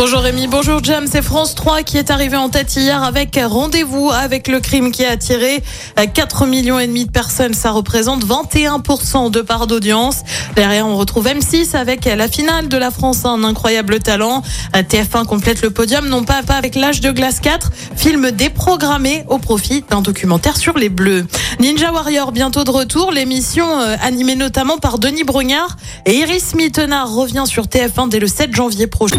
Bonjour Rémi, bonjour Jam, c'est France 3 qui est arrivé en tête hier avec Rendez-vous avec le crime qui a attiré 4 millions et demi de personnes. Ça représente 21% de part d'audience. Derrière, on retrouve M6 avec la finale de la France, un incroyable talent. TF1 complète le podium, non pas, pas avec l'âge de glace 4, film déprogrammé au profit d'un documentaire sur les Bleus. Ninja Warrior, bientôt de retour, l'émission euh, animée notamment par Denis Brognard et Iris Mittenard revient sur TF1 dès le 7 janvier prochain.